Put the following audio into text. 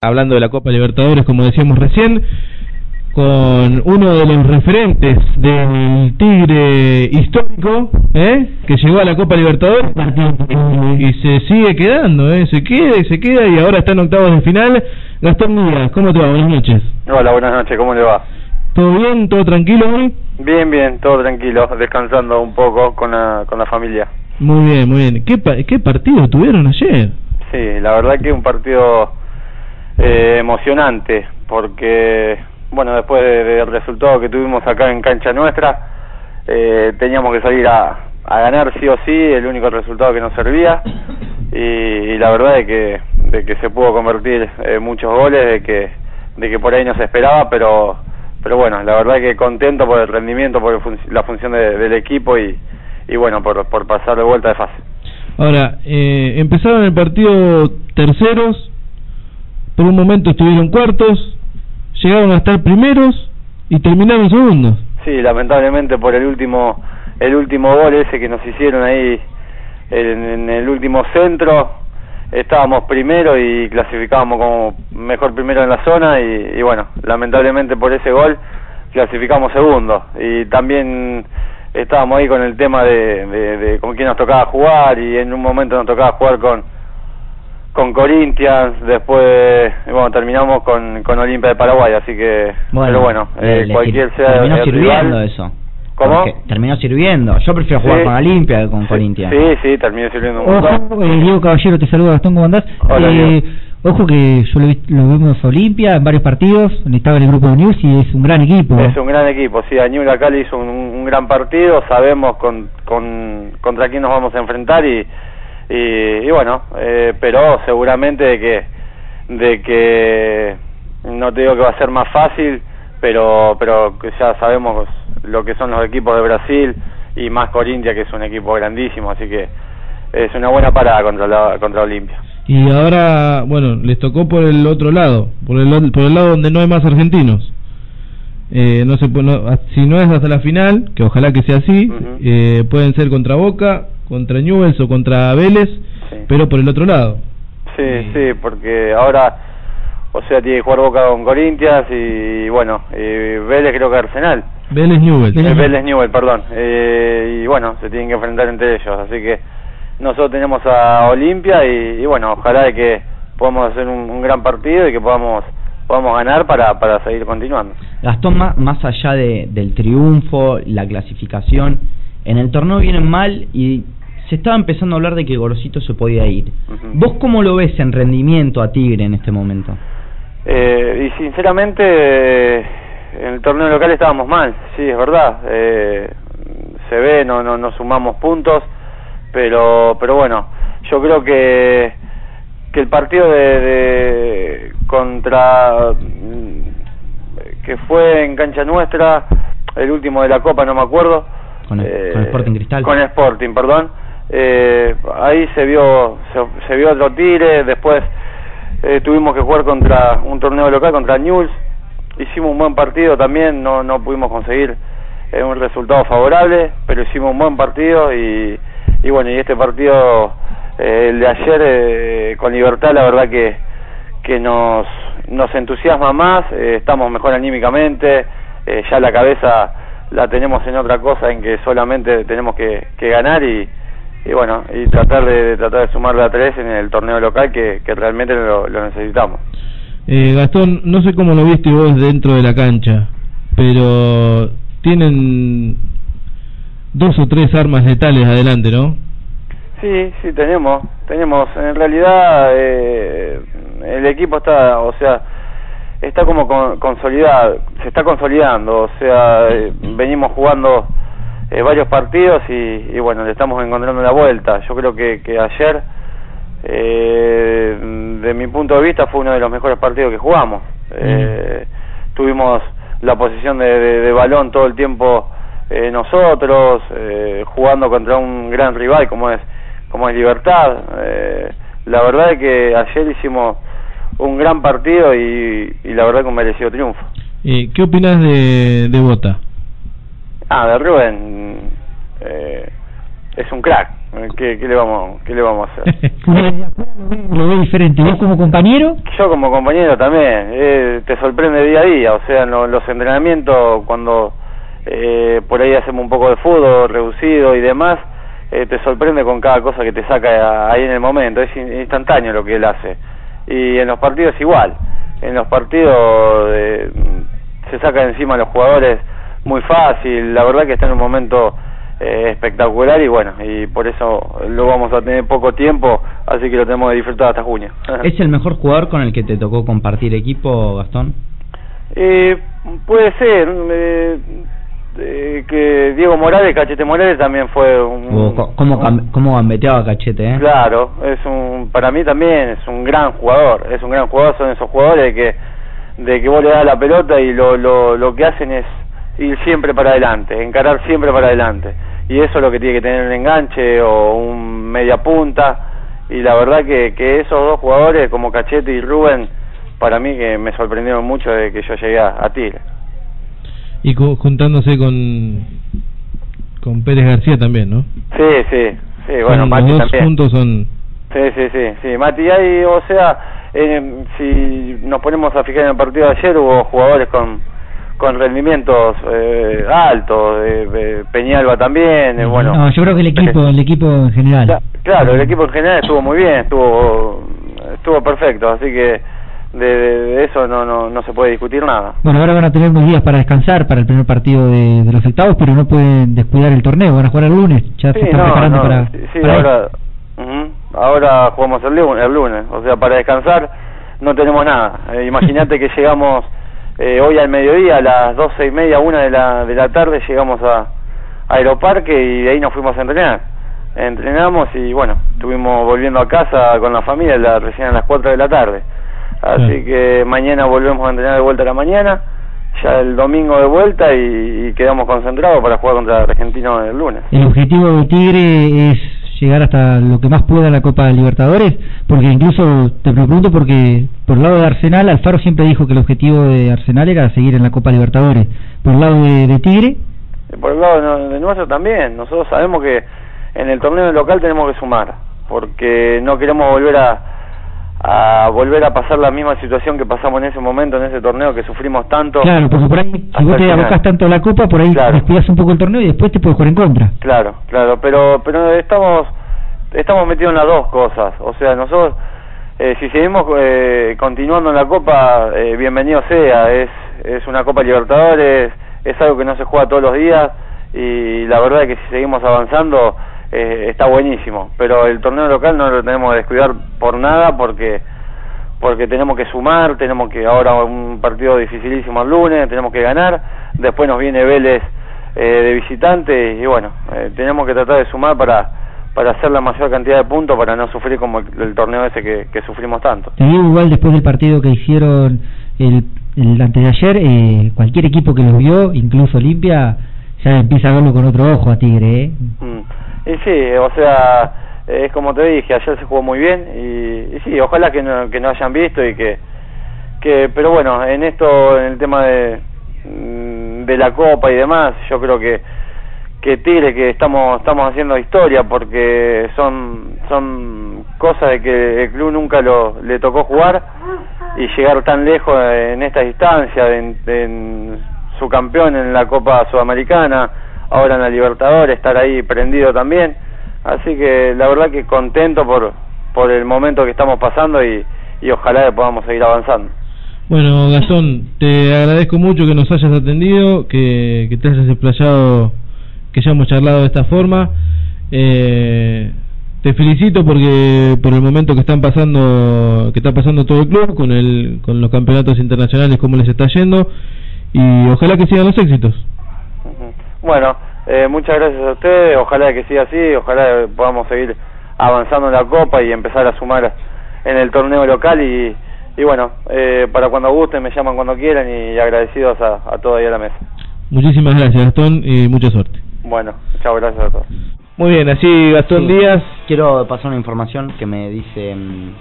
hablando de la Copa Libertadores, como decíamos recién, con uno de los referentes del Tigre histórico, ¿eh? que llegó a la Copa Libertadores y se sigue quedando, ¿eh? se queda y se queda y ahora está en octavos de final. Gastón Díaz, ¿cómo te va? Buenas noches. Hola, buenas noches, ¿cómo le va? ¿Todo bien? ¿Todo tranquilo hoy? Bien, bien, todo tranquilo, descansando un poco con la, con la familia. Muy bien, muy bien. ¿Qué, qué partido tuvieron ayer? Sí, la verdad que un partido eh, emocionante, porque, bueno, después del resultado que tuvimos acá en cancha nuestra, eh, teníamos que salir a, ganar sí o sí, el único resultado que nos servía, y, la verdad es que, de que se pudo convertir en muchos goles, de que, de que por ahí no se esperaba, pero, pero bueno, la verdad que contento por el rendimiento, por la función del equipo y, y bueno, por, por pasar de vuelta de fase. Ahora, eh, empezaron el partido terceros, por un momento estuvieron cuartos, llegaron a estar primeros y terminaron segundos. Sí, lamentablemente por el último el último gol ese que nos hicieron ahí en, el último centro, estábamos primero y clasificábamos como mejor primero en la zona y, bueno, lamentablemente por ese gol clasificamos segundo y también estábamos ahí con el tema de, de, de con quién nos tocaba jugar y en un momento nos tocaba jugar con con Corinthians, después bueno terminamos con, con Olimpia de Paraguay, así que pero bueno, eh, cualquier sea terminó sirviendo eso. ¿Cómo? terminó sirviendo. Yo prefiero jugar con Olimpia que con Corinthians. Sí, sí, terminó sirviendo un Ojo, eh, Diego Caballero te saluda, Gastón, ¿cómo andás? eh, ojo que yo lo, lo vimos Olimpia en varios partidos, estaba en el grupo de News y es un gran equipo. Es un gran equipo, sí, Añul acá le hizo un, un gran partido, sabemos con, con, contra quién nos vamos a enfrentar y y, bueno, eh, pero seguramente de que, de que no te digo que va a ser más fácil, pero, pero ya sabemos lo que son los equipos de Brasil y más Corintia que es un equipo grandísimo, así que es una buena parada contra la, contra Olimpia. Y ahora, bueno, les tocó por el otro lado, por el, por el lado donde no hay más argentinos. Eh, no se si no es hasta la final, que ojalá que sea así, eh, pueden ser contra Boca, contra Newells o contra Vélez, pero por el otro lado. Sí, sí, porque ahora, o sea, tiene que jugar Boca con Corintias y bueno, y Vélez creo que Arsenal. Vélez Newells. Eh, Vélez Newell, perdón. Eh, y bueno, se tienen que enfrentar entre ellos, así que nosotros tenemos a Olimpia y, bueno, ojalá de que podamos hacer un, gran partido y que podamos podamos ganar para, para seguir continuando. Gastón, más, más allá de, del triunfo, la clasificación, en el torneo vienen mal y se estaba empezando a hablar de que Gorosito se podía ir. ¿Vos cómo lo ves en rendimiento a Tigre en este momento? Eh, y sinceramente, en el torneo local estábamos mal, sí, es verdad. Eh, se ve, no, no, no sumamos puntos, pero, pero bueno, yo creo que, que el partido de, de contra que fue en cancha nuestra, el último de la Copa, no me acuerdo. Con, el, con Sporting Cristal. Con Sporting, perdón eh, ahí se vio se, vio otro tire después eh, tuvimos que jugar contra un torneo local contra News hicimos un buen partido también no no pudimos conseguir eh, un resultado favorable pero hicimos un buen partido y, y bueno y este partido eh, el de ayer con Libertad la verdad que que nos nos entusiasma más estamos mejor anímicamente ya la cabeza la tenemos en otra cosa en que solamente tenemos que, que ganar y y bueno, y tratar de, tratar de sumarle a tres en el torneo local que, que realmente lo, necesitamos. Eh, Gastón, no sé cómo lo viste vos dentro de la cancha, pero tienen dos o tres armas letales adelante, ¿no? Sí, sí, tenemos, tenemos. En realidad eh, el equipo está, o sea, está como consolidado, se está consolidando, o sea, eh, venimos jugando eh, varios partidos y, y, bueno, le estamos encontrando la vuelta. Yo creo que, que ayer, eh, de mi punto de vista, fue uno de los mejores partidos que jugamos. Eh, tuvimos la posición de, de, balón todo el tiempo eh, nosotros, eh, jugando contra un gran rival como es, como es Libertad. Eh, la verdad es que ayer hicimos un gran partido y, y la verdad que un merecido triunfo. ¿Qué opinas de, de Bota? Ah, de Rubén, eh, es un crack. ¿Qué, qué, le vamos qué le vamos a hacer? lo, ve, diferente. ¿Vos como compañero? Yo como compañero también. Eh, te sorprende día a día. O sea, los entrenamientos cuando eh, por ahí hacemos un poco de fútbol reducido y demás, eh, te sorprende con cada cosa que te saca ahí en el momento. Es instantáneo lo que él hace. Y en los partidos igual. En los partidos eh, se saca encima a los jugadores muy fácil. La verdad que está en un momento eh, espectacular y bueno, y por eso lo vamos a tener poco tiempo, así que lo tenemos que disfrutar hasta junio. ¿Es el mejor jugador con el que te tocó compartir equipo, Gastón? Eh, puede ser. Eh, eh, que Diego Morales, Cachete Morales también fue un... ¿Cómo, cómo gambeteaba Cachete, eh? Claro, es un, para mí también es un gran jugador, es un gran jugador, son esos jugadores que de que vos le das la pelota y lo, lo, lo que hacen es ir siempre para adelante, encarar siempre para adelante y eso es lo que tiene que tener un enganche o un media punta. Y la verdad que, que esos dos jugadores como Cachete y Rubén para mí que me sorprendieron mucho de que yo llegué a, a Tigre. Y juntándose con con Pérez García también ¿no? sí sí sí bueno Mati los dos juntos son sí sí sí sí. Mati ahí o sea eh, si nos ponemos a fijar en el partido de ayer hubo jugadores con con rendimientos eh, altos, eh, Peñalba también, eh, bueno. No, yo creo que el equipo, el equipo en general. Claro, el equipo en general estuvo muy bien, estuvo estuvo perfecto, así que de, eso no, no no se puede discutir nada. Bueno, ahora van a tener unos días para descansar para el primer partido de, de los octavos, pero no pueden descuidar el torneo, van a jugar el lunes, ya se están preparando para. Sí, ahora, ahora jugamos el lunes, el lunes, o sea, para descansar no tenemos nada. Imagínate que llegamos eh, hoy al mediodía, a las doce y media, una de la, de la tarde, llegamos a, Aeroparque y de ahí nos fuimos a entrenar. Entrenamos y bueno, estuvimos volviendo a casa con la familia la, recién a las cuatro de la tarde. Así que mañana volvemos a entrenar de vuelta a la mañana, ya el domingo de vuelta y, quedamos concentrados para jugar contra Argentino el lunes. El objetivo de Tigre es llegar hasta lo que más pueda la Copa de Libertadores? Porque incluso te pregunto porque por el lado de Arsenal, Alfaro siempre dijo que el objetivo de Arsenal era seguir en la Copa Libertadores. Por el lado de, Tigre. Por el lado de nuestro también. Nosotros sabemos que en el torneo local tenemos que sumar, porque no queremos volver a, a volver a pasar la misma situación que pasamos en ese momento, en ese torneo que sufrimos tanto. Claro, porque por ahí, si vos te abocas tanto a la Copa, por ahí claro. un poco el torneo y después te puedes jugar en contra. Claro, claro, pero pero estamos estamos metidos en las dos cosas. O sea, nosotros, eh, si seguimos eh, continuando en la Copa, eh, bienvenido sea. Es, es una Copa Libertadores, es algo que no se juega todos los días y la verdad es que si seguimos avanzando eh, está buenísimo. Pero el torneo local no lo tenemos que descuidar por nada porque porque tenemos que sumar, tenemos que ahora un partido dificilísimo el lunes, tenemos que ganar, después nos viene Vélez eh, de visitante y bueno, eh, tenemos que tratar de sumar para para hacer la mayor cantidad de puntos para no sufrir como el, torneo ese que, que, sufrimos tanto. Te digo igual después del partido que hicieron el, el antes de ayer, eh, cualquier equipo que los vio, incluso Olimpia, ya empieza a verlo con otro ojo a Tigre, ¿eh? Mm. Y sí, o sea, es como te dije, ayer se jugó muy bien y, sí, ojalá que no, que no hayan visto y que, que, pero bueno, en esto, en el tema de, mm, de la Copa y demás, yo creo que que Tigre que estamos estamos haciendo historia porque son son cosas de que el club nunca lo le tocó jugar y llegar tan lejos en esta distancia en, su campeón en la Copa Sudamericana ahora en la Libertadores estar ahí prendido también. Así que la verdad que contento por por el momento que estamos pasando y, y ojalá que podamos seguir avanzando. Bueno Gastón te agradezco mucho que nos hayas atendido que, que te hayas desplayado que ya hemos charlado de esta forma. Eh, te felicito porque por el momento que están pasando que está pasando todo el club con el con los campeonatos internacionales cómo les está yendo. Y ojalá que sigan los éxitos bueno eh, muchas gracias a ustedes ojalá que siga así ojalá podamos seguir avanzando en la copa y empezar a sumar en el torneo local y, y bueno eh, para cuando gusten me llaman cuando quieran y agradecidos a, a todos ahí a la mesa muchísimas gracias Gastón y mucha suerte bueno, chao, gracias a todos. Muy bien, así Gastón Díaz. Quiero pasar una información que me dice mm,